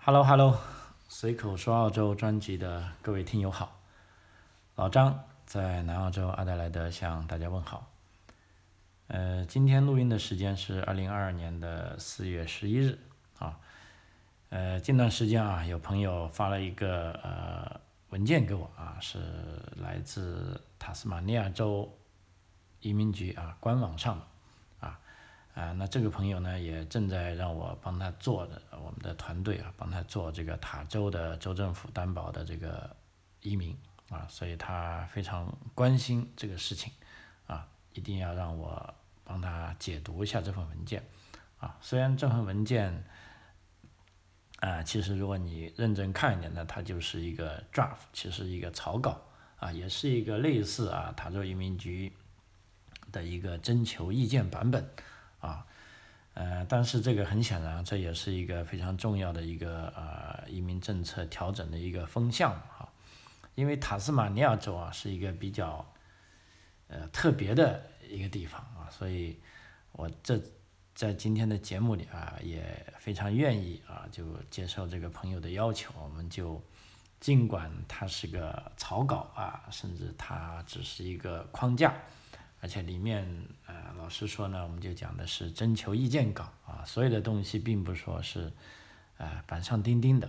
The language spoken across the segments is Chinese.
Hello Hello，随口说澳洲专辑的各位听友好，老张在南澳洲阿德莱德向大家问好。呃，今天录音的时间是二零二二年的四月十一日啊。呃，近段时间啊，有朋友发了一个呃文件给我啊，是来自塔斯马尼亚州移民局啊官网上的。啊，那这个朋友呢，也正在让我帮他做的，我们的团队啊，帮他做这个塔州的州政府担保的这个移民啊，所以他非常关心这个事情啊，一定要让我帮他解读一下这份文件啊。虽然这份文件啊，其实如果你认真看一点呢，它就是一个 draft，其实一个草稿啊，也是一个类似啊塔州移民局的一个征求意见版本。啊，呃，但是这个很显然，这也是一个非常重要的一个呃移民政策调整的一个风向啊，因为塔斯马尼亚州啊是一个比较呃特别的一个地方啊，所以我这在今天的节目里啊也非常愿意啊就接受这个朋友的要求，我们就尽管它是个草稿啊，甚至它只是一个框架。而且里面，呃，老师说呢，我们就讲的是征求意见稿啊，所有的东西并不说是，呃，板上钉钉的，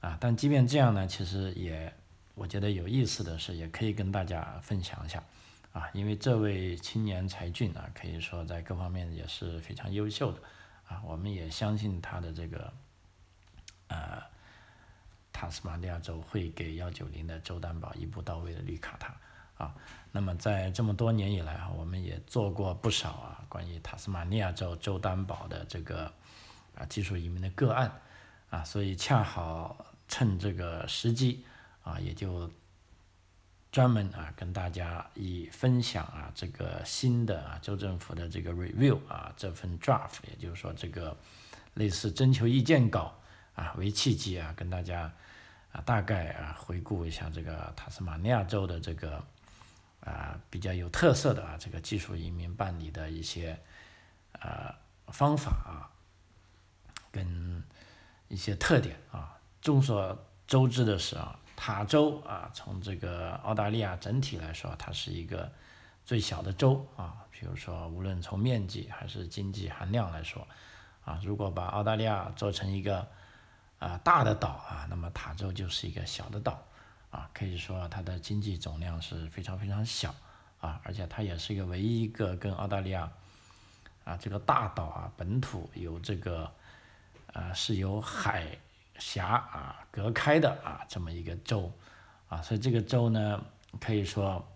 啊，但即便这样呢，其实也，我觉得有意思的是，也可以跟大家分享一下，啊，因为这位青年才俊啊，可以说在各方面也是非常优秀的，啊，我们也相信他的这个，呃，塔斯马尼亚州会给幺九零的州担保一步到位的绿卡他。啊，那么在这么多年以来啊，我们也做过不少啊关于塔斯马尼亚州州担保的这个啊技术移民的个案啊，所以恰好趁这个时机啊，也就专门啊跟大家以分享啊这个新的啊州政府的这个 review 啊这份 draft，也就是说这个类似征求意见稿啊为契机啊，跟大家啊大概啊回顾一下这个塔斯马尼亚州的这个。啊，比较有特色的啊，这个技术移民办理的一些呃方法啊，跟一些特点啊。众所周知的是啊，塔州啊，从这个澳大利亚整体来说，它是一个最小的州啊。比如说，无论从面积还是经济含量来说啊，如果把澳大利亚做成一个啊大的岛啊，那么塔州就是一个小的岛。啊，可以说它的经济总量是非常非常小啊，而且它也是一个唯一一个跟澳大利亚啊这个大岛啊本土有这个呃是由海峡啊隔开的啊这么一个州啊，所以这个州呢可以说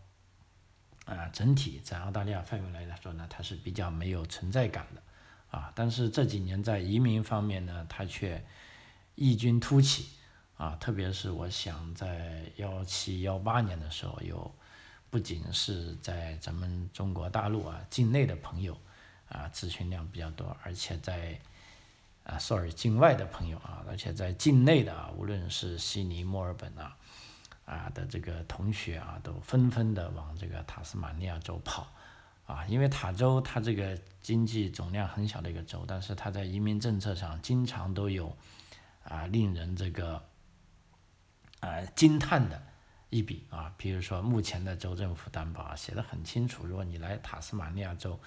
啊整体在澳大利亚范围来说呢它是比较没有存在感的啊，但是这几年在移民方面呢它却异军突起。啊，特别是我想在幺七幺八年的时候，有不仅是在咱们中国大陆啊境内的朋友啊咨询量比较多，而且在啊，sorry，境外的朋友啊，而且在境内的啊，无论是悉尼、墨尔本啊啊的这个同学啊，都纷纷的往这个塔斯马尼亚州跑啊，因为塔州它这个经济总量很小的一个州，但是它在移民政策上经常都有啊令人这个。呃，惊叹的一笔啊！比如说，目前的州政府担保啊，写的很清楚。如果你来塔斯马尼亚州，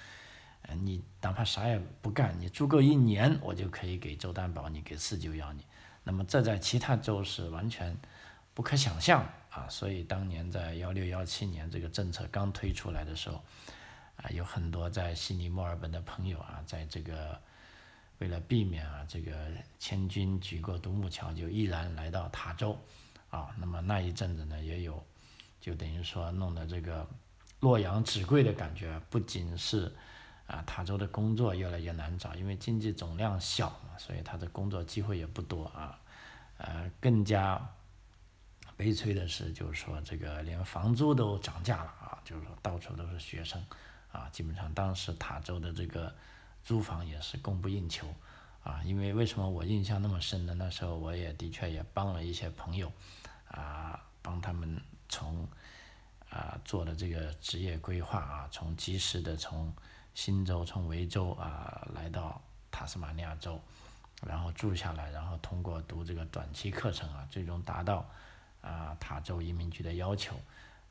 呃，你哪怕啥也不干，你住够一年，我就可以给州担保，你给四九幺你。那么这在其他州是完全不可想象啊！所以当年在幺六幺七年这个政策刚推出来的时候，啊，有很多在悉尼、墨尔本的朋友啊，在这个为了避免啊这个千军举过独木桥，就毅然来到塔州。啊，那么那一阵子呢，也有，就等于说弄得这个洛阳纸贵的感觉，不仅是啊，塔州的工作越来越难找，因为经济总量小嘛，所以他的工作机会也不多啊，呃，更加悲催的是，就是说这个连房租都涨价了啊，就是说到处都是学生，啊，基本上当时塔州的这个租房也是供不应求。啊，因为为什么我印象那么深呢？那时候我也的确也帮了一些朋友，啊，帮他们从啊做的这个职业规划啊，从及时的从新州从维州啊来到塔斯马尼亚州，然后住下来，然后通过读这个短期课程啊，最终达到啊塔州移民局的要求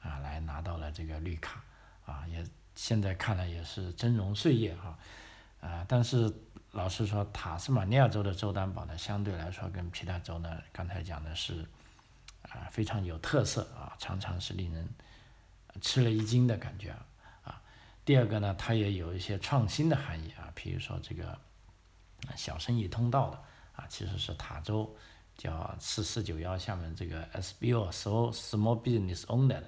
啊，来拿到了这个绿卡啊，也现在看来也是峥嵘岁月哈啊，但是老实说，塔斯马尼亚州的州担保呢，相对来说跟其他州呢，刚才讲的是啊非常有特色啊，常常是令人吃了一惊的感觉啊。第二个呢，它也有一些创新的含义啊，比如说这个。小生意通道的啊，其实是塔州叫四四九幺下面这个 SBO，so Small Business Owner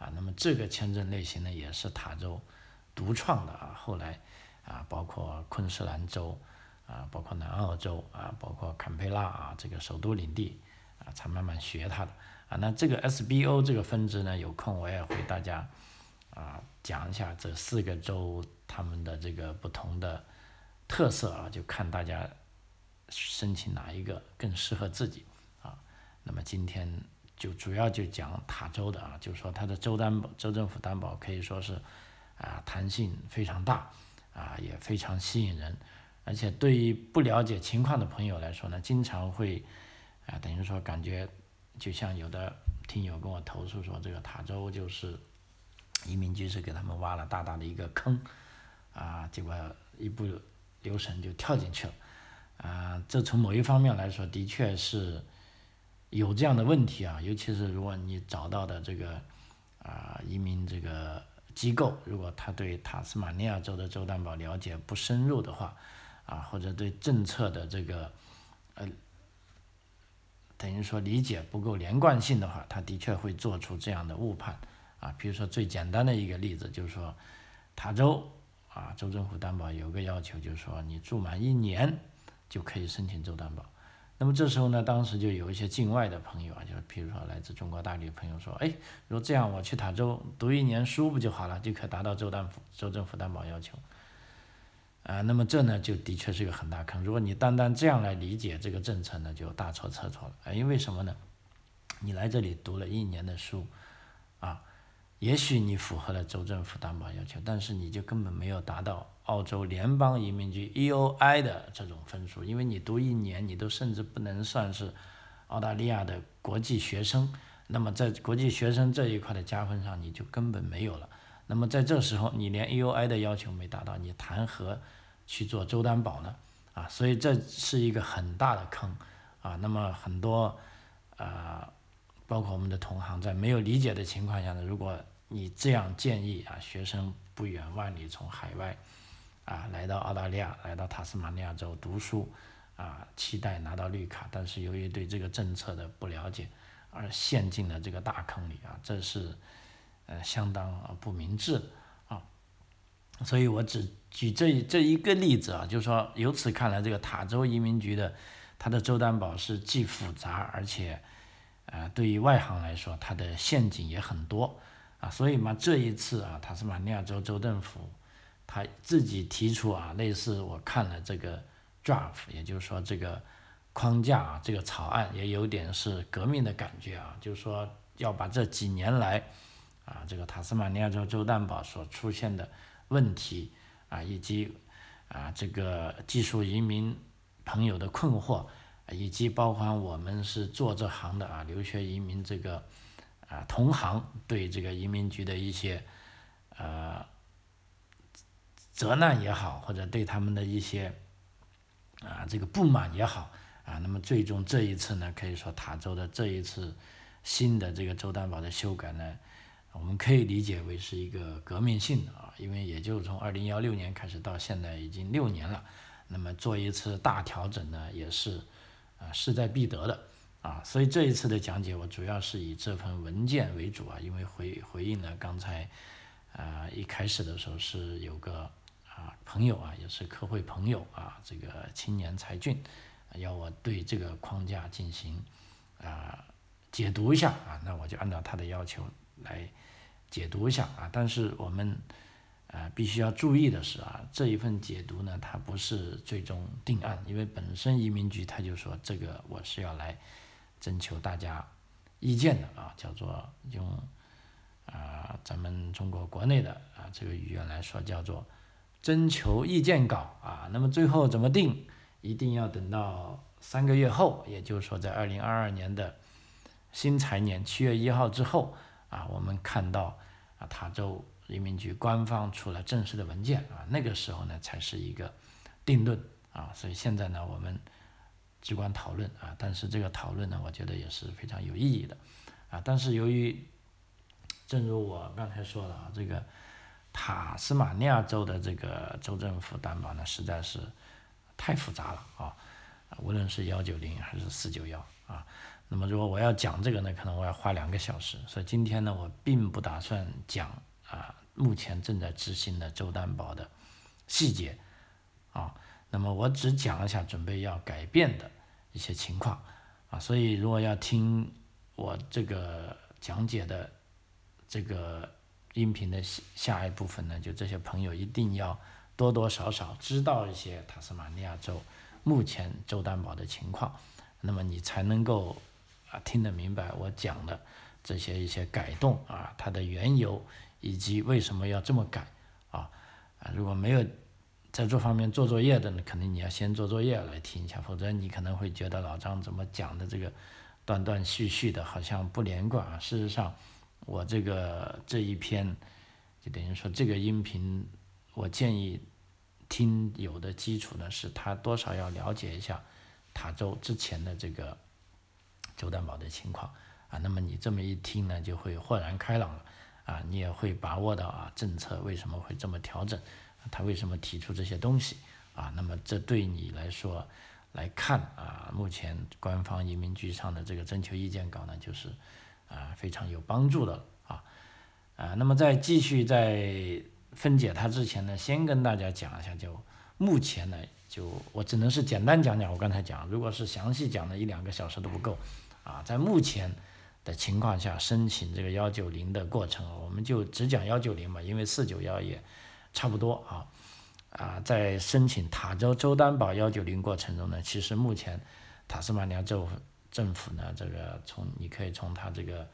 啊，那么这个签证类型呢也是塔州独创的啊，后来啊包括昆士兰州啊，包括南澳州啊，包括坎培拉啊这个首都领地啊，才慢慢学它的啊。那这个 SBO 这个分支呢，有空我也会大家啊讲一下这四个州他们的这个不同的。特色啊，就看大家申请哪一个更适合自己啊。那么今天就主要就讲塔州的啊，就是说它的州担保、州政府担保可以说是啊弹性非常大啊，也非常吸引人。而且对于不了解情况的朋友来说呢，经常会啊等于说感觉就像有的听友跟我投诉说，这个塔州就是移民局是给他们挖了大大的一个坑啊，结果一不留神就跳进去了，啊，这从某一方面来说，的确是有这样的问题啊，尤其是如果你找到的这个啊移民这个机构，如果他对塔斯马尼亚州的州担保了解不深入的话，啊，或者对政策的这个呃等于说理解不够连贯性的话，他的确会做出这样的误判啊。比如说最简单的一个例子就是说，塔州。啊，州政府担保有个要求，就是说你住满一年就可以申请州担保。那么这时候呢，当时就有一些境外的朋友啊，就是比如说来自中国大陆的朋友说，哎，如果这样我去塔州读一年书不就好了，就可达到州担府州政府担保要求。啊，那么这呢就的确是个很大坑。如果你单单这样来理解这个政策呢，就大错特错了。啊，因为什么呢？你来这里读了一年的书，啊。也许你符合了州政府担保要求，但是你就根本没有达到澳洲联邦移民局 EOI 的这种分数，因为你读一年，你都甚至不能算是澳大利亚的国际学生。那么在国际学生这一块的加分上，你就根本没有了。那么在这时候，你连 AOI 的要求没达到，你谈何去做周担保呢？啊，所以这是一个很大的坑啊。那么很多啊，包括我们的同行在没有理解的情况下呢，如果你这样建议啊，学生不远万里从海外啊来到澳大利亚，来到塔斯马尼亚州读书啊，期待拿到绿卡，但是由于对这个政策的不了解，而陷进了这个大坑里啊，这是呃相当不明智啊。所以我只举这这一个例子啊，就是说由此看来，这个塔州移民局的它的州担保是既复杂，而且呃对于外行来说，它的陷阱也很多。啊，所以嘛，这一次啊，塔斯马尼亚州州政府他自己提出啊，类似我看了这个 draft，也就是说这个框架啊，这个草案也有点是革命的感觉啊，就是说要把这几年来啊，这个塔斯马尼亚州州担保所出现的问题啊，以及啊这个技术移民朋友的困惑，以及包括我们是做这行的啊，留学移民这个。啊，同行对这个移民局的一些呃责难也好，或者对他们的一些啊这个不满也好啊，那么最终这一次呢，可以说塔州的这一次新的这个州担保的修改呢，我们可以理解为是一个革命性的啊，因为也就从二零幺六年开始到现在已经六年了，那么做一次大调整呢，也是啊势在必得的。啊，所以这一次的讲解我主要是以这份文件为主啊，因为回回应了刚才，啊一开始的时候是有个啊朋友啊，也是科会朋友啊，这个青年才俊，要我对这个框架进行啊解读一下啊，那我就按照他的要求来解读一下啊，但是我们啊必须要注意的是啊，这一份解读呢，它不是最终定案，因为本身移民局他就说这个我是要来。征求大家意见的啊，叫做用啊咱们中国国内的啊这个语言来说，叫做征求意见稿啊。那么最后怎么定，一定要等到三个月后，也就是说在二零二二年的新财年七月一号之后啊，我们看到塔州移民局官方出了正式的文件啊，那个时候呢才是一个定论啊，所以现在呢我们只管讨论啊，但是这个讨论呢，我觉得也是非常有意义的啊，但是由于正如我刚才说的啊，这个塔斯马尼亚州的这个州政府担保呢，实在是太复杂了啊，无论是幺九零还是四九幺啊，那么如果我要讲这个呢，可能我要花两个小时，所以今天呢，我并不打算讲啊目前正在执行的州担保的细节啊，那么我只讲一下准备要改变的一些情况啊，所以如果要听我这个讲解的。这个音频的下下一部分呢，就这些朋友一定要多多少少知道一些塔斯马尼亚州目前州担保的情况，那么你才能够啊听得明白我讲的这些一些改动啊它的缘由以及为什么要这么改啊啊如果没有在这方面做作业的呢，肯定你要先做作业来听一下，否则你可能会觉得老张怎么讲的这个断断续续的，好像不连贯啊，事实上。我这个这一篇，就等于说这个音频，我建议听友的基础呢，是他多少要了解一下塔州之前的这个周担保的情况啊。那么你这么一听呢，就会豁然开朗了啊，你也会把握到啊政策为什么会这么调整，他为什么提出这些东西啊。那么这对你来说来看啊，目前官方移民局上的这个征求意见稿呢，就是。啊，非常有帮助的啊，啊，那么在继续在分解它之前呢，先跟大家讲一下，就目前呢，就我只能是简单讲讲，我刚才讲，如果是详细讲的一两个小时都不够，啊，在目前的情况下申请这个幺九零的过程，我们就只讲幺九零嘛，因为四九幺也差不多啊，啊，在申请塔州州担保幺九零过程中呢，其实目前塔斯马尼亚州。政府呢，这个从你可以从他这个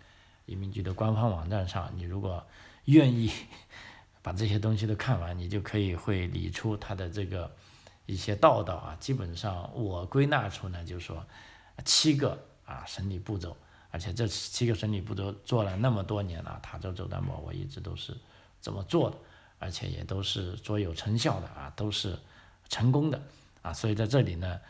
移民局的官方网站上，你如果愿意 把这些东西都看完，你就可以会理出他的这个一些道道啊。基本上我归纳出呢，就是说七个啊审理步骤，而且这七个审理步骤做了那么多年了，塔州州担保我一直都是这么做的，而且也都是卓有成效的啊，都是成功的啊。所以在这里呢。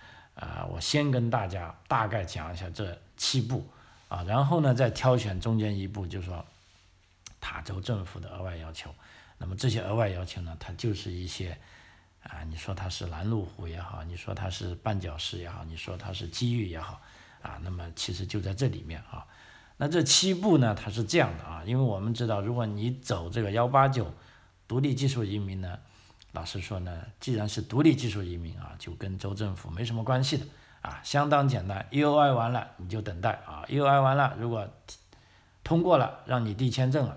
啊，我先跟大家大概讲一下这七步啊，然后呢再挑选中间一步，就是说塔州政府的额外要求。那么这些额外要求呢，它就是一些啊，你说它是拦路虎也好，你说它是绊脚石也好，你说它是机遇也好啊，那么其实就在这里面啊。那这七步呢，它是这样的啊，因为我们知道，如果你走这个幺八九独立技术移民呢。老实说呢，既然是独立技术移民啊，就跟州政府没什么关系的啊，相当简单。E O I 完了你就等待啊，E O I 完了，如果通过了，让你递签证了，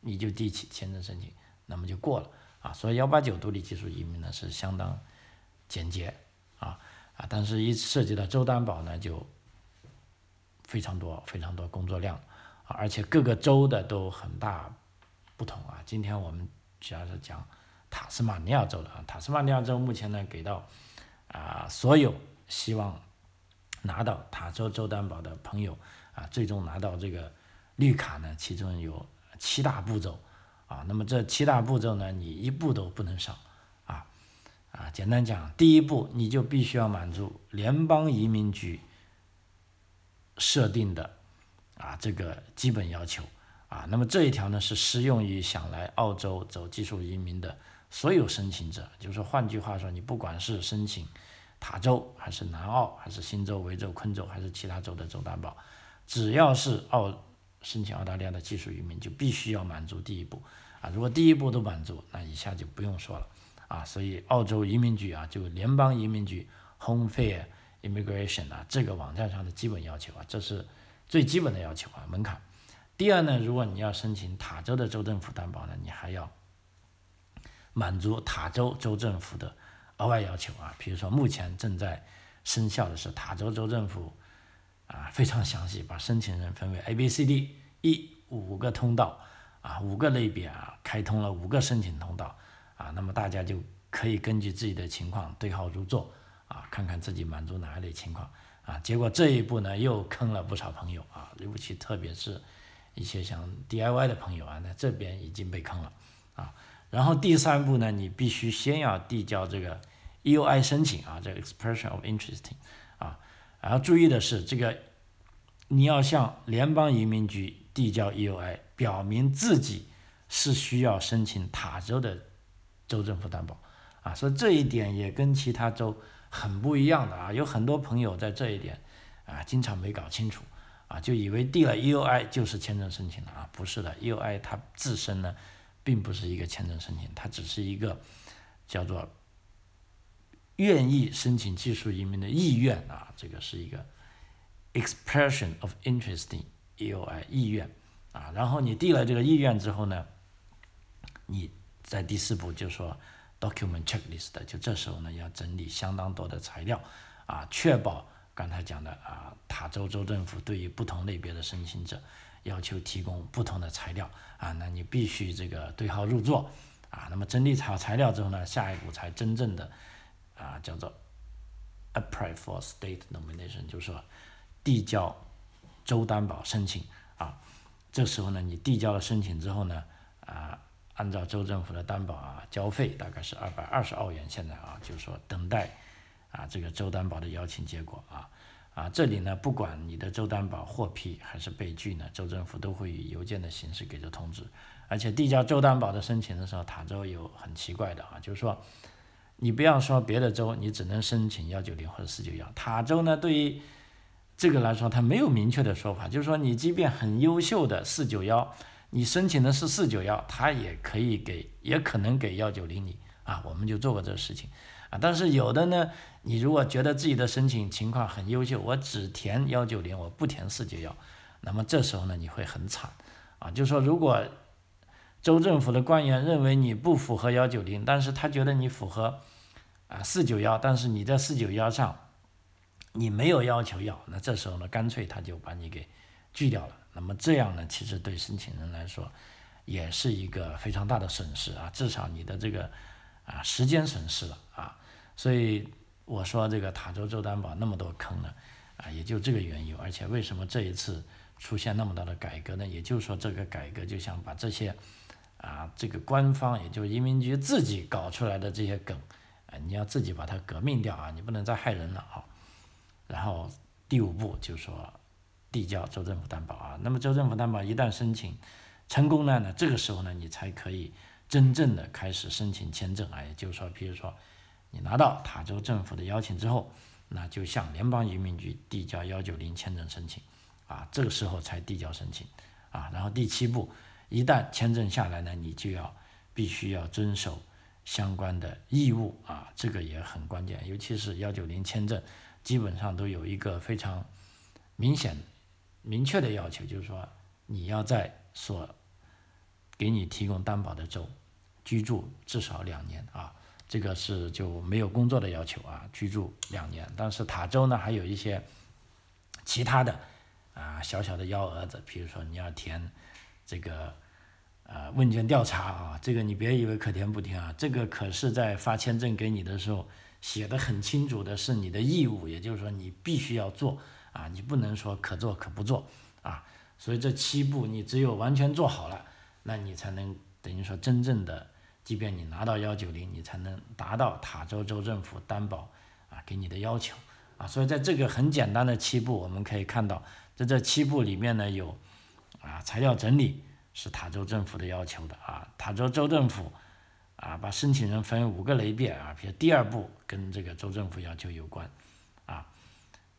你就递起签证申请，那么就过了啊。所以幺八九独立技术移民呢是相当简洁啊啊，但是一涉及到州担保呢就非常多非常多工作量啊，而且各个州的都很大不同啊。今天我们主要是讲。塔斯马尼亚州的啊，塔斯马尼亚州目前呢给到啊所有希望拿到塔州州担保的朋友啊，最终拿到这个绿卡呢，其中有七大步骤啊。那么这七大步骤呢，你一步都不能少啊啊。简单讲，第一步你就必须要满足联邦移民局设定的啊这个基本要求啊。那么这一条呢是适用于想来澳洲走技术移民的。所有申请者，就是，换句话说，你不管是申请塔州，还是南澳，还是新州、维州、昆州，还是其他州的州担保，只要是澳申请澳大利亚的技术移民，就必须要满足第一步啊。如果第一步都满足，那以下就不用说了啊。所以，澳洲移民局啊，就联邦移民局 Home Fair Immigration 啊，这个网站上的基本要求啊，这是最基本的要求啊，门槛。第二呢，如果你要申请塔州的州政府担保呢，你还要。满足塔州州政府的额外要求啊，比如说目前正在生效的是塔州州政府啊非常详细，把申请人分为 A、B、C、D、E 五个通道啊，五个类别啊，开通了五个申请通道啊，那么大家就可以根据自己的情况对号入座啊，看看自己满足哪一类情况啊。结果这一步呢，又坑了不少朋友啊，尤其特别是一些想 DIY 的朋友啊，那这边已经被坑了啊。然后第三步呢，你必须先要递交这个 EUI 申请啊，这个 Expression of Interest 啊。然后注意的是，这个你要向联邦移民局递交 EUI，表明自己是需要申请塔州的州政府担保啊。所以这一点也跟其他州很不一样的啊。有很多朋友在这一点啊，经常没搞清楚啊，就以为递了 EUI 就是签证申请了啊，不是的，EUI 它自身呢。并不是一个签证申请，它只是一个叫做愿意申请技术移民的意愿啊，这个是一个 expression of interest in EUI 意愿啊。然后你递了这个意愿之后呢，你在第四步就说 document checklist，就这时候呢要整理相当多的材料啊，确保刚才讲的啊，塔州州政府对于不同类别的申请者。要求提供不同的材料啊，那你必须这个对号入座啊。那么整理好材料之后呢，下一步才真正的啊叫做 apply for state nomination，就是说递交州担保申请啊。这时候呢，你递交了申请之后呢，啊，按照州政府的担保啊，交费大概是二百二十澳元，现在啊，就是说等待啊这个州担保的邀请结果啊。啊，这里呢，不管你的州担保获批还是被拒呢，州政府都会以邮件的形式给出通知。而且递交州担保的申请的时候，塔州有很奇怪的啊，就是说，你不要说别的州，你只能申请幺九零或者四九幺。塔州呢，对于这个来说，它没有明确的说法，就是说，你即便很优秀的四九幺，你申请的是四九幺，它也可以给，也可能给幺九零你啊。我们就做过这个事情。啊，但是有的呢，你如果觉得自己的申请情况很优秀，我只填幺九零，我不填四九幺，那么这时候呢，你会很惨，啊，就是说如果州政府的官员认为你不符合幺九零，但是他觉得你符合啊四九幺，但是你在四九幺上你没有要求要，那这时候呢，干脆他就把你给拒掉了。那么这样呢，其实对申请人来说也是一个非常大的损失啊，至少你的这个。啊，时间损失了啊，所以我说这个塔州州担保那么多坑呢，啊，也就这个缘由。而且为什么这一次出现那么大的改革呢？也就是说，这个改革就想把这些啊，这个官方也就是移民局自己搞出来的这些梗，啊，你要自己把它革命掉啊，你不能再害人了啊。然后第五步就是说递交州政府担保啊，那么州政府担保一旦申请成功了呢，这个时候呢，你才可以。真正的开始申请签证啊，也就是说，比如说你拿到塔州政府的邀请之后，那就向联邦移民局递交幺九零签证申请，啊，这个时候才递交申请，啊，然后第七步，一旦签证下来呢，你就要必须要遵守相关的义务啊，这个也很关键，尤其是幺九零签证，基本上都有一个非常明显、明确的要求，就是说你要在所给你提供担保的州居住至少两年啊，这个是就没有工作的要求啊，居住两年。但是塔州呢还有一些其他的啊小小的幺蛾子，比如说你要填这个呃问卷调查啊，这个你别以为可填不填啊，这个可是在发签证给你的时候写的很清楚的是你的义务，也就是说你必须要做啊，你不能说可做可不做啊。所以这七步你只有完全做好了。那你才能等于说真正的，即便你拿到幺九零，你才能达到塔州州政府担保啊给你的要求啊。所以在这个很简单的七步，我们可以看到，在这七步里面呢，有啊材料整理是塔州政府的要求的啊。塔州州政府啊把申请人分五个类别啊，比如第二步跟这个州政府要求有关啊，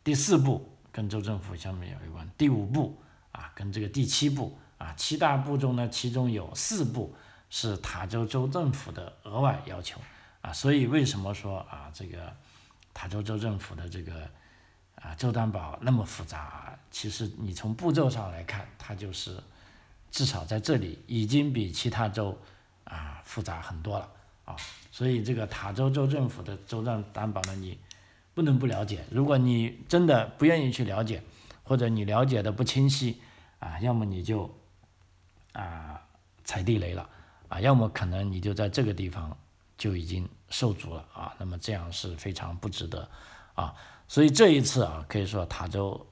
第四步跟州政府下面有关，第五步啊跟这个第七步。啊，七大步骤呢，其中有四步是塔州州政府的额外要求啊，所以为什么说啊，这个塔州州政府的这个啊州担保那么复杂？其实你从步骤上来看，它就是至少在这里已经比其他州啊复杂很多了啊，所以这个塔州州政府的州政担保呢，你不能不了解。如果你真的不愿意去了解，或者你了解的不清晰啊，要么你就。啊，踩地雷了啊！要么可能你就在这个地方就已经受阻了啊，那么这样是非常不值得啊。所以这一次啊，可以说塔州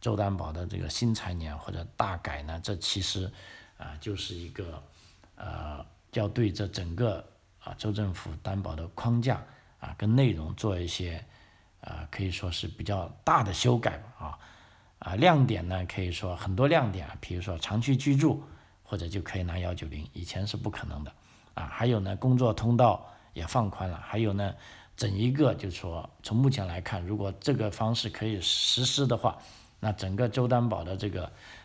州担保的这个新财年或者大改呢，这其实啊就是一个呃要对这整个啊州政府担保的框架啊跟内容做一些啊可以说是比较大的修改吧啊啊亮点呢可以说很多亮点啊，比如说长期居住或者就可以拿幺九零，以前是不可能的啊，还有呢工作通道也放宽了，还有呢。整一个就是说，从目前来看，如果这个方式可以实施的话，那整个州担保的这个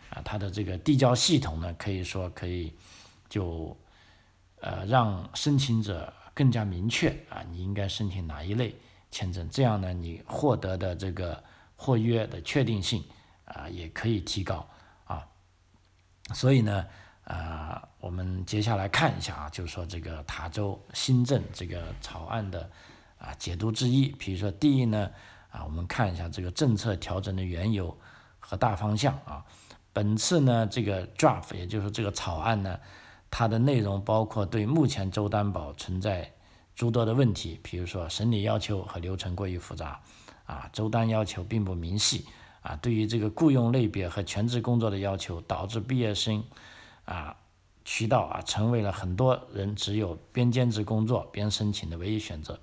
啊，它的这个递交系统呢，可以说可以就呃让申请者更加明确啊，你应该申请哪一类签证，这样呢，你获得的这个获约的确定性啊也可以提高啊。所以呢，啊，我们接下来看一下啊，就是说这个塔州新政这个草案的。啊，解读之一，比如说第一呢，啊，我们看一下这个政策调整的缘由和大方向啊。本次呢，这个 draft，也就是这个草案呢，它的内容包括对目前州担保存在诸多的问题，比如说审理要求和流程过于复杂，啊，州单要求并不明细，啊，对于这个雇佣类别和全职工作的要求，导致毕业生啊渠道啊成为了很多人只有边兼职工作边申请的唯一选择。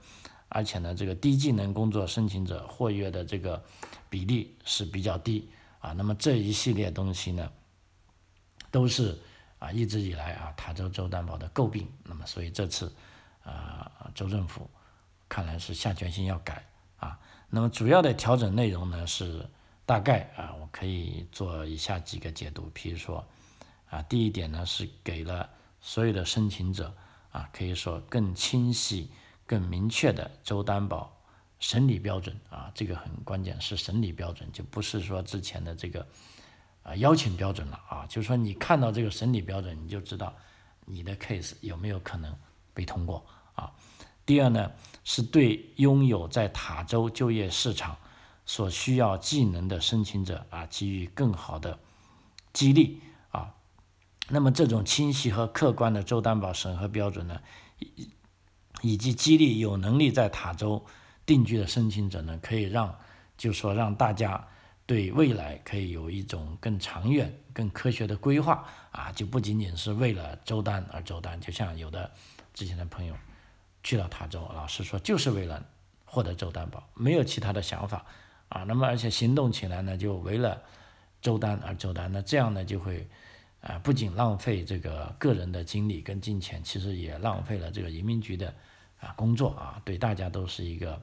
而且呢，这个低技能工作申请者获约的这个比例是比较低啊。那么这一系列东西呢，都是啊一直以来啊塔州州担保的诟病。那么所以这次啊州政府看来是下决心要改啊。那么主要的调整内容呢是大概啊我可以做以下几个解读。比如说啊第一点呢是给了所有的申请者啊可以说更清晰。更明确的州担保审理标准啊，这个很关键，是审理标准，就不是说之前的这个啊邀请标准了啊。就是说你看到这个审理标准，你就知道你的 case 有没有可能被通过啊。第二呢，是对拥有在塔州就业市场所需要技能的申请者啊，给予更好的激励啊。那么这种清晰和客观的州担保审核标准呢？以及激励有能力在塔州定居的申请者呢，可以让，就说让大家对未来可以有一种更长远、更科学的规划啊，就不仅仅是为了周单而周单。就像有的之前的朋友去了塔州，老师说就是为了获得周担保，没有其他的想法啊。那么而且行动起来呢，就为了周单而周单，那这样呢就会啊，不仅浪费这个个人的精力跟金钱，其实也浪费了这个移民局的。啊，工作啊，对大家都是一个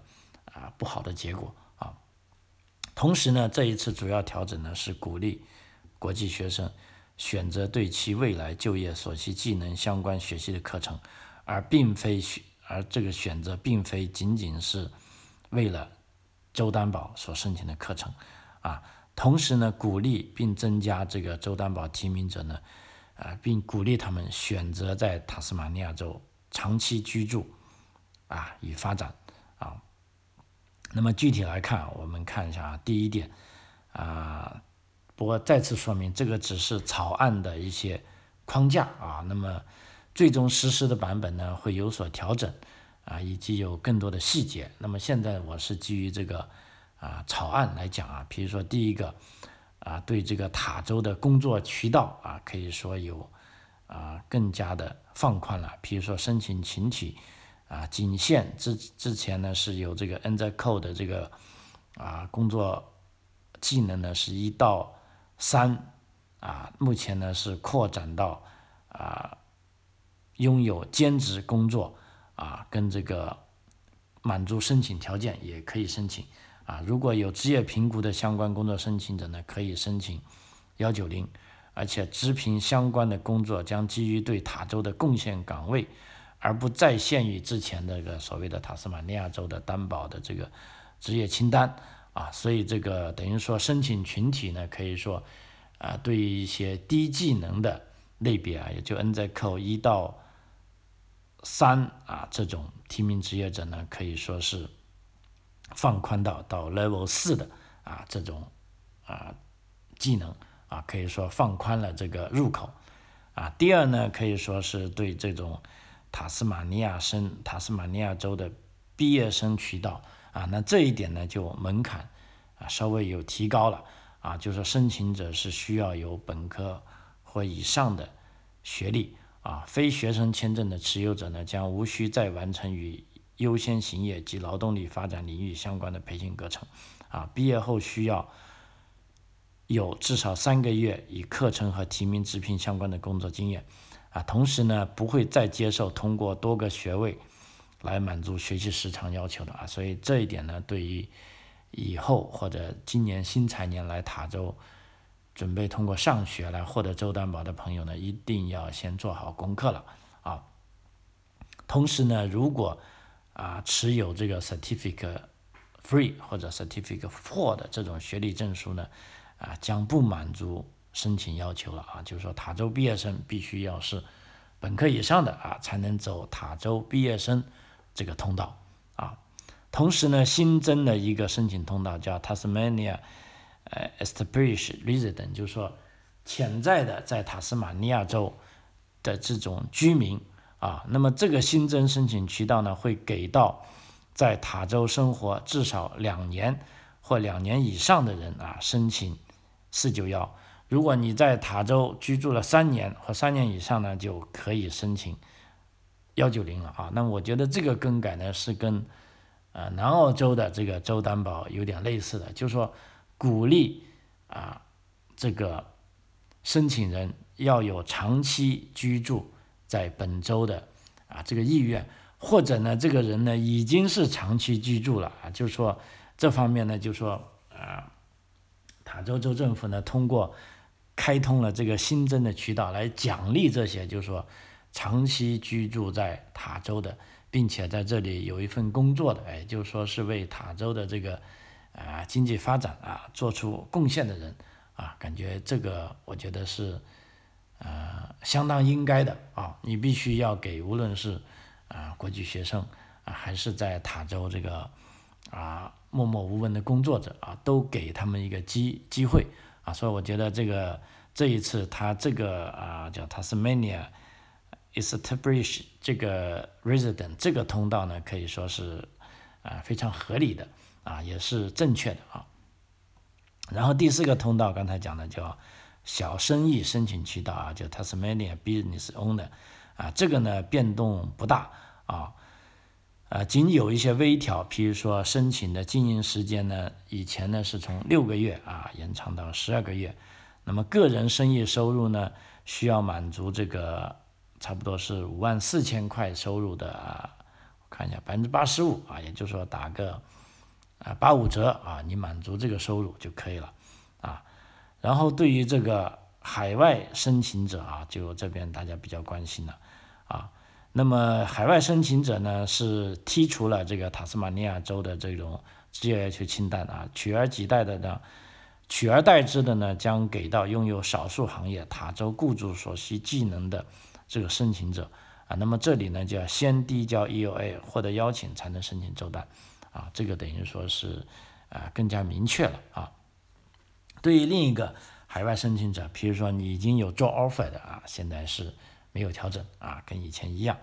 啊不好的结果啊。同时呢，这一次主要调整呢是鼓励国际学生选择对其未来就业所需技能相关学习的课程，而并非选，而这个选择并非仅仅是为了州担保所申请的课程啊。同时呢，鼓励并增加这个州担保提名者呢，啊，并鼓励他们选择在塔斯马尼亚州长期居住。啊，与发展啊，那么具体来看，我们看一下啊，第一点啊，不过再次说明，这个只是草案的一些框架啊，那么最终实施的版本呢会有所调整啊，以及有更多的细节。那么现在我是基于这个啊草案来讲啊，比如说第一个啊，对这个塔州的工作渠道啊，可以说有啊更加的放宽了，比如说申请群体。啊，仅限之之前呢是有这个 N 在 Code 的这个啊工作技能呢是一到三啊，目前呢是扩展到啊拥有兼职工作啊跟这个满足申请条件也可以申请啊，如果有职业评估的相关工作申请者呢可以申请幺九零，而且职评相关的工作将基于对塔州的贡献岗位。而不再限于之前那个所谓的塔斯马尼亚州的担保的这个职业清单啊，所以这个等于说申请群体呢，可以说啊，对于一些低技能的类别啊，也就 N 在扣一到三啊这种提名职业者呢，可以说是放宽到到 Level 四的啊这种啊技能啊，可以说放宽了这个入口啊。第二呢，可以说是对这种塔斯马尼亚生塔斯马尼亚州的毕业生渠道。啊，那这一点呢就门槛啊稍微有提高了。啊，就是申请者是需要有本科或以上的学历。啊，非学生签证的持有者呢将无需再完成与优先行业及劳动力发展领域相关的培训课程。啊，毕业后需要有至少三个月以课程和提名直聘相关的工作经验。啊，同时呢，不会再接受通过多个学位来满足学习时长要求的啊，所以这一点呢，对于以后或者今年新财年来塔州准备通过上学来获得州担保的朋友呢，一定要先做好功课了啊。同时呢，如果啊持有这个 certificate three 或者 certificate four 的这种学历证书呢，啊将不满足。申请要求了啊，就是说塔州毕业生必须要是本科以上的啊，才能走塔州毕业生这个通道啊。同时呢，新增的一个申请通道叫 Tasmania 呃 Established Resident，就是说潜在的在塔斯马尼亚州的这种居民啊。那么这个新增申请渠道呢，会给到在塔州生活至少两年或两年以上的人啊申请四九幺。如果你在塔州居住了三年或三年以上呢，就可以申请幺九零了啊。那我觉得这个更改呢是跟呃南澳洲的这个州担保有点类似的，就是说鼓励啊这个申请人要有长期居住在本州的啊这个意愿，或者呢这个人呢已经是长期居住了啊，就是说这方面呢就说啊塔州州政府呢通过。开通了这个新增的渠道来奖励这些，就是说长期居住在塔州的，并且在这里有一份工作的，哎，就是说是为塔州的这个啊经济发展啊做出贡献的人啊，感觉这个我觉得是呃相当应该的啊，你必须要给无论是啊国际学生啊，还是在塔州这个啊默默无闻的工作者啊，都给他们一个机机会。啊，所以我觉得这个这一次他这个啊叫 Tasmania Established 这个 Resident 这个通道呢，可以说是啊非常合理的啊，也是正确的啊。然后第四个通道刚才讲的叫小生意申请渠道啊，叫 Tasmania Business Owner 啊，这个呢变动不大啊。呃，仅有一些微调，譬如说申请的经营时间呢，以前呢是从六个月啊延长到十二个月。那么个人生意收入呢，需要满足这个差不多是五万四千块收入的，我看一下百分之八十五啊，也就是说打个啊八五折啊，你满足这个收入就可以了啊。然后对于这个海外申请者啊，就这边大家比较关心了啊。那么海外申请者呢，是剔除了这个塔斯马尼亚州的这种 GHL 清单啊，取而代的呢，取而代之的呢，将给到拥有少数行业塔州雇主所需技能的这个申请者啊。那么这里呢，就要先递交 EOA 获得邀请才能申请州单啊，这个等于说是啊更加明确了啊。对于另一个海外申请者，比如说你已经有做 offer 的啊，现在是。没有调整啊，跟以前一样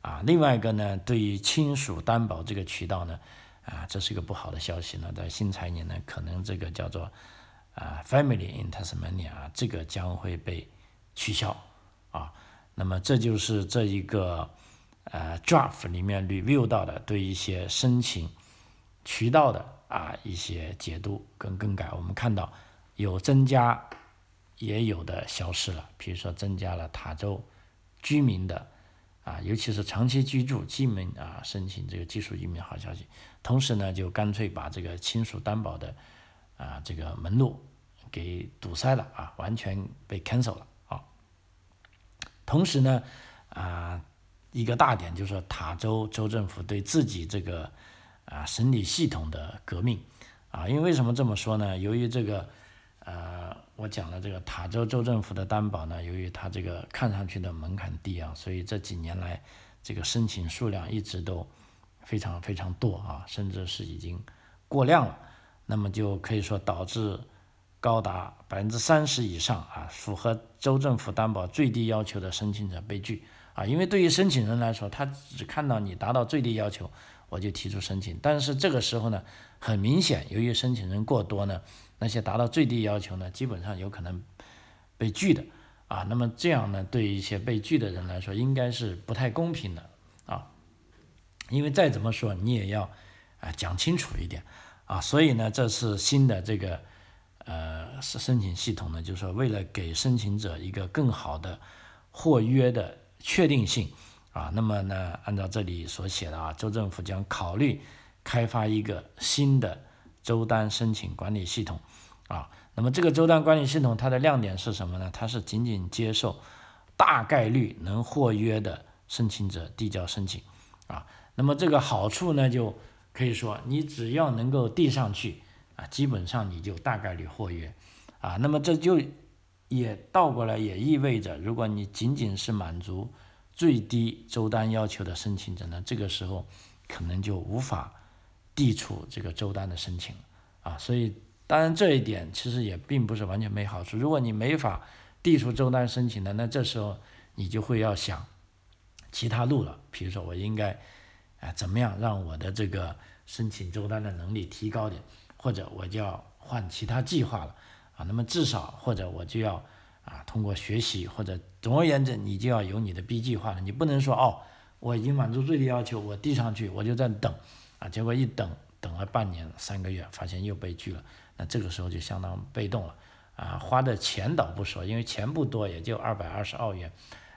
啊。另外一个呢，对于亲属担保这个渠道呢，啊，这是一个不好的消息呢。在新财年呢，可能这个叫做啊，family in Tasmania 啊，这个将会被取消啊。那么这就是这一个呃 draft 里面 review 到的对一些申请渠道的啊一些解读跟更改。我们看到有增加，也有的消失了。比如说增加了塔州。居民的啊，尤其是长期居住居民啊，申请这个技术移民好消息。同时呢，就干脆把这个亲属担保的啊这个门路给堵塞了啊，完全被 cancel 了啊。同时呢，啊一个大点就是说塔州州政府对自己这个啊审理系统的革命啊，因为为什么这么说呢？由于这个呃。我讲了这个塔州州政府的担保呢，由于它这个看上去的门槛低啊，所以这几年来这个申请数量一直都非常非常多啊，甚至是已经过量了。那么就可以说导致高达百分之三十以上啊符合州政府担保最低要求的申请者被拒啊，因为对于申请人来说，他只看到你达到最低要求，我就提出申请。但是这个时候呢，很明显，由于申请人过多呢，那些达到最低要求呢，基本上有可能被拒的啊。那么这样呢，对于一些被拒的人来说，应该是不太公平的啊。因为再怎么说，你也要啊讲清楚一点啊。所以呢，这是新的这个呃申申请系统呢，就是说为了给申请者一个更好的获约的。确定性啊，那么呢，按照这里所写的啊，州政府将考虑开发一个新的州单申请管理系统啊。那么这个周单管理系统它的亮点是什么呢？它是仅仅接受大概率能获约的申请者递交申请啊。那么这个好处呢，就可以说你只要能够递上去啊，基本上你就大概率获约啊。那么这就。也倒过来也意味着，如果你仅仅是满足最低周单要求的申请者呢，这个时候可能就无法递出这个周单的申请啊。所以，当然这一点其实也并不是完全没好处。如果你没法递出周单申请的，那这时候你就会要想其他路了。比如说，我应该啊怎么样让我的这个申请周单的能力提高点，或者我就要换其他计划了。啊，那么至少或者我就要啊通过学习或者总而言之，你就要有你的 B 计划了。你不能说哦，我已经满足最低要求，我递上去我就在等，啊，结果一等等了半年三个月，发现又被拒了，这个时候就相当被动了。啊，花的钱倒不说，因为钱不多，也就二百二十澳元，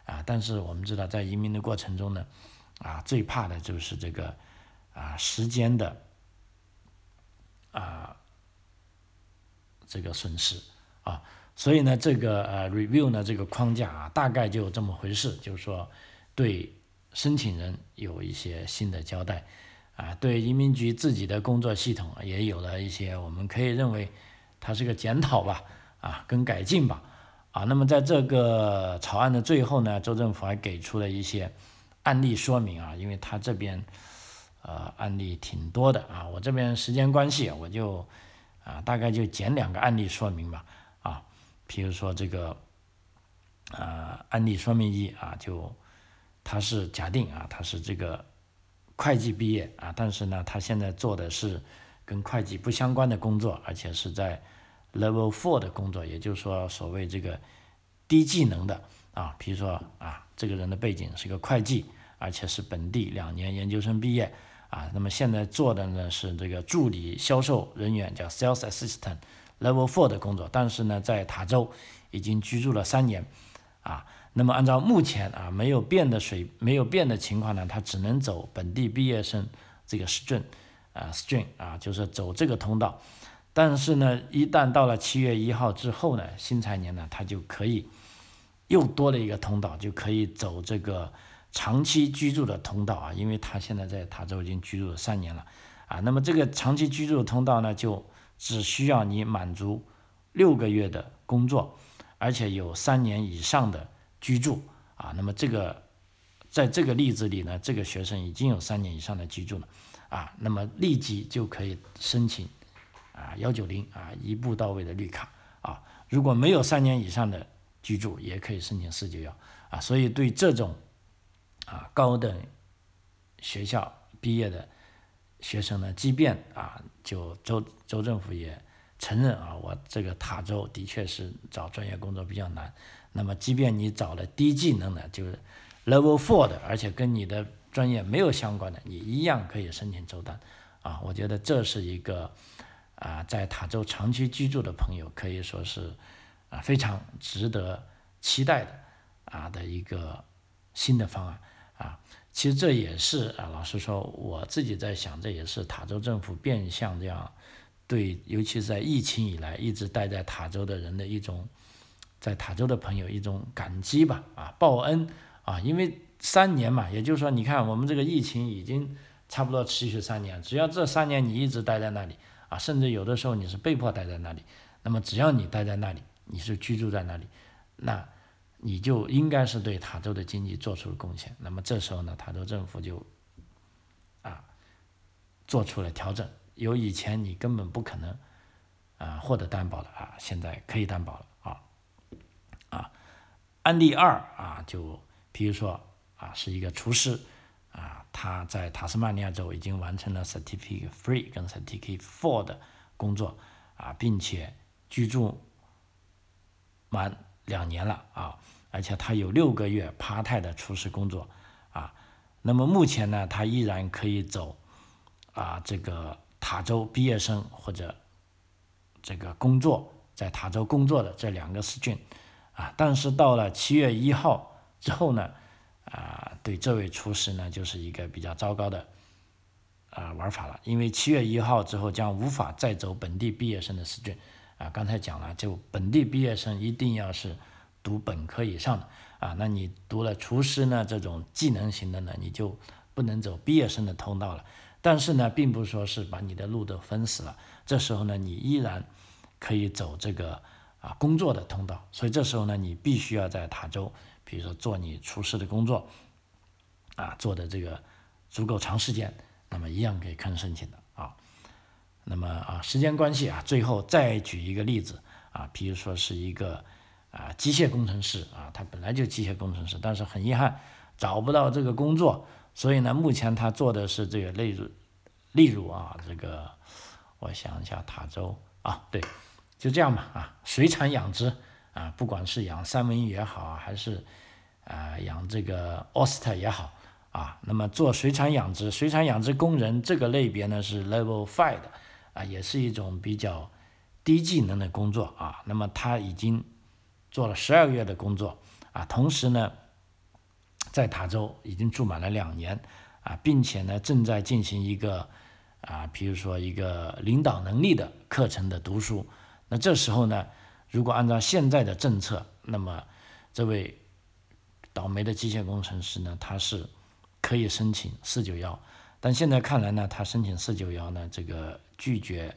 啊，但是我们知道在移民的过程中呢，啊，最怕的就是这个啊时间的啊。这个损失啊，所以呢，这个呃 review 呢这个框架啊，大概就这么回事，就是说对申请人有一些新的交代啊，对移民局自己的工作系统也有了一些，我们可以认为它是个检讨吧，啊，跟改进吧，啊，那么在这个草案的最后呢，州政府还给出了一些案例说明啊，因为他这边呃案例挺多的啊，我这边时间关系我就。啊，大概就讲两个案例说明吧。啊，比如说这个，啊，案例说明一啊，就他是假定啊，他是这个会计毕业啊，但是呢，他现在做的是跟会计不相关的工作，而且是在 Level Four 的工作，也就是说，所谓这个低技能的啊，比如说啊，这个人的背景是个会计，而且是本地两年研究生毕业。啊，那么现在做的呢是这个助理销售人员，叫 sales assistant level four 的工作，但是呢，在塔州已经居住了三年，啊，那么按照目前啊没有变的水没有变的情况呢，他只能走本地毕业生这个 stream，啊 stream 啊，就是走这个通道，但是呢，一旦到了七月一号之后呢，新财年呢，他就可以又多了一个通道，就可以走这个。长期居住的通道啊，因为他现在在塔州已经居住了三年了，啊，那么这个长期居住的通道呢，就只需要你满足六个月的工作，而且有三年以上的居住啊，那么这个在这个例子里呢，这个学生已经有三年以上的居住了，啊，那么立即就可以申请啊幺九零啊一步到位的绿卡啊，如果没有三年以上的居住，也可以申请四九幺啊，所以对这种。啊，高等学校毕业的学生呢，即便啊，就州州政府也承认啊，我这个塔州的确是找专业工作比较难。那么，即便你找了低技能的，就是 level four 的，而且跟你的专业没有相关的，你一样可以申请州单。啊，我觉得这是一个啊，在塔州长期居住的朋友可以说是啊非常值得期待的啊的一个新的方案。啊，其实这也是啊，老实说，我自己在想，这也是塔州政府变相这样对，尤其是在疫情以来一直待在塔州的人的一种，在塔州的朋友一种感激吧，啊，报恩啊，因为三年嘛，也就是说，你看我们这个疫情已经差不多持续三年，只要这三年你一直待在那里啊，甚至有的时候你是被迫待在那里，那么只要你待在那里，你是居住在那里，那。你就应该是对塔州的经济做出了贡献。那么这时候呢，塔州政府就啊做出了调整，由以前你根本不可能啊获得担保的啊，现在可以担保了啊。案例二啊，就比如说啊，是一个厨师，啊，他在塔斯马尼亚州已经完成了 Certificate Three 跟 Certificate Four 的工作，啊，并且居住满两年了啊，而且他有六个月 part time 的厨师工作，啊，那么目前呢，他依然可以走啊这个塔州毕业生或者这个工作在塔州工作的这两个 stream，啊，但是到了七月一号之后呢。啊，对这位厨师呢，就是一个比较糟糕的啊玩法了，因为七月一号之后将无法再走本地毕业生的试卷啊。刚才讲了，就本地毕业生一定要是读本科以上的啊。那你读了厨师呢这种技能型的呢，你就不能走毕业生的通道了。但是呢，并不是说是把你的路都封死了，这时候呢，你依然可以走这个啊工作的通道。所以这时候呢，你必须要在塔州。比如说做你厨师的工作，啊，做的这个足够长时间，那么一样可以坑申请的啊。那么啊，时间关系啊，最后再举一个例子啊，比如说是一个啊机械工程师啊，他本来就机械工程师，但是很遗憾找不到这个工作，所以呢，目前他做的是这个例如例如啊，这个我想一下，塔州啊，对，就这样吧啊，水产养殖。啊，不管是养三文鱼也好，还是啊养这个 oyster 也好，啊，那么做水产养殖，水产养殖工人这个类别呢是 level five 的，啊，也是一种比较低技能的工作啊。那么他已经做了十二个月的工作，啊，同时呢，在塔州已经住满了两年，啊，并且呢正在进行一个啊，比如说一个领导能力的课程的读书。那这时候呢？如果按照现在的政策，那么这位倒霉的机械工程师呢，他是可以申请四九幺，但现在看来呢，他申请四九幺呢，这个拒绝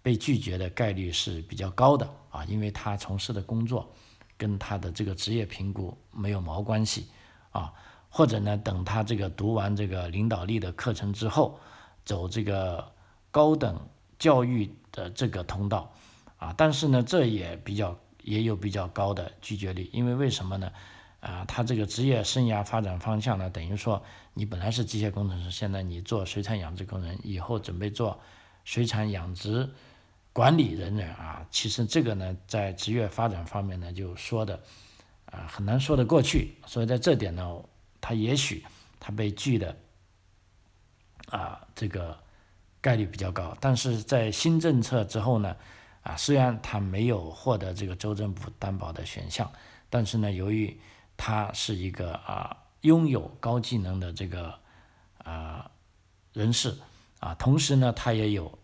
被拒绝的概率是比较高的啊，因为他从事的工作跟他的这个职业评估没有毛关系啊，或者呢，等他这个读完这个领导力的课程之后，走这个高等教育的这个通道。啊，但是呢，这也比较也有比较高的拒绝率，因为为什么呢？啊，他这个职业生涯发展方向呢，等于说你本来是机械工程师，现在你做水产养殖工人，以后准备做水产养殖管理人员啊，其实这个呢，在职业发展方面呢，就说的啊很难说得过去，所以在这点呢，他也许他被拒的啊这个概率比较高，但是在新政策之后呢。啊，虽然他没有获得这个州政府担保的选项，但是呢，由于他是一个啊拥有高技能的这个啊人士啊，同时呢，他也有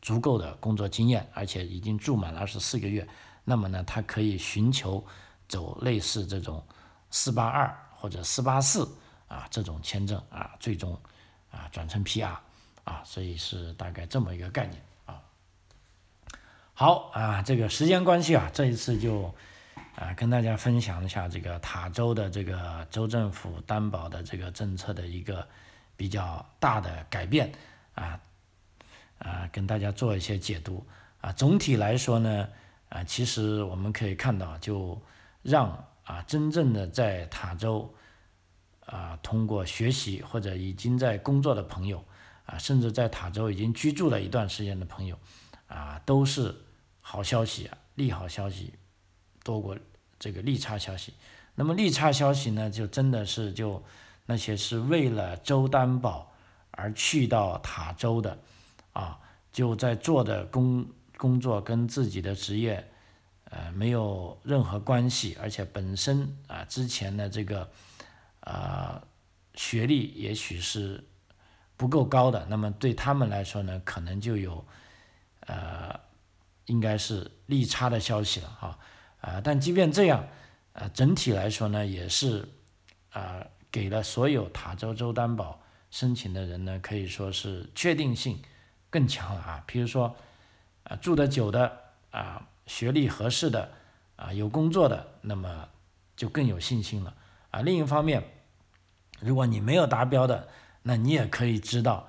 足够的工作经验，而且已经住满了二十四个月，那么呢，他可以寻求走类似这种四八二或者四八四啊这种签证啊，最终啊转成 PR 啊，所以是大概这么一个概念。好啊，这个时间关系啊，这一次就啊跟大家分享一下这个塔州的这个州政府担保的这个政策的一个比较大的改变啊啊，跟大家做一些解读啊。总体来说呢啊，其实我们可以看到，就让啊真正的在塔州啊通过学习或者已经在工作的朋友啊，甚至在塔州已经居住了一段时间的朋友。啊，都是好消息啊，利好消息多过这个利差消息。那么利差消息呢，就真的是就那些是为了州担保而去到塔州的啊，就在做的工工作跟自己的职业呃没有任何关系，而且本身啊之前的这个啊学历也许是不够高的，那么对他们来说呢，可能就有。呃，应该是利差的消息了哈，啊，但即便这样，呃，整体来说呢，也是啊，给了所有塔州州担保申请的人呢，可以说是确定性更强了啊。比如说，啊，住得久的啊，学历合适的啊，有工作的，那么就更有信心了啊。另一方面，如果你没有达标的，那你也可以知道。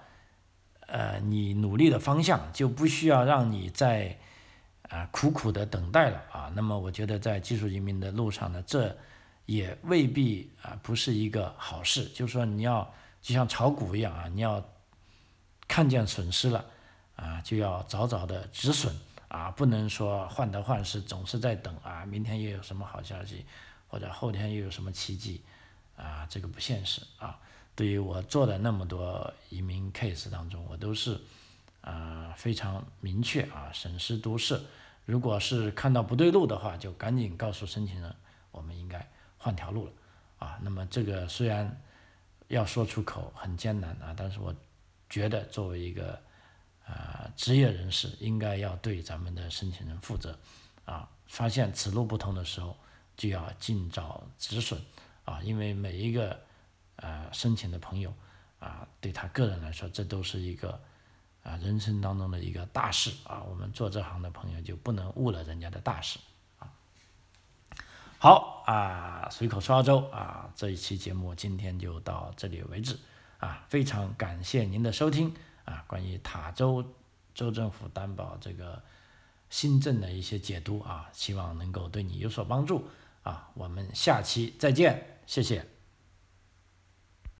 呃，你努力的方向就不需要让你再啊苦苦的等待了啊。那么我觉得在技术移民的路上呢，这也未必啊不是一个好事。就是说你要就像炒股一样啊，你要看见损失了啊，就要早早的止损啊，不能说患得患失，总是在等啊，明天又有什么好消息，或者后天又有什么奇迹啊，这个不现实啊。对于我做的那么多移民 case 当中，我都是啊非常明确啊，审时度势。如果是看到不对路的话，就赶紧告诉申请人，我们应该换条路了啊。那么这个虽然要说出口很艰难啊，但是我觉得作为一个啊职业人士，应该要对咱们的申请人负责啊。发现此路不通的时候，就要尽早止损啊，因为每一个。呃，申请的朋友啊，对他个人来说，这都是一个啊人生当中的一个大事啊。我们做这行的朋友就不能误了人家的大事啊。好啊，随口说澳洲啊，这一期节目今天就到这里为止啊。非常感谢您的收听啊，关于塔州州政府担保这个新政的一些解读啊，希望能够对你有所帮助啊。我们下期再见，谢谢。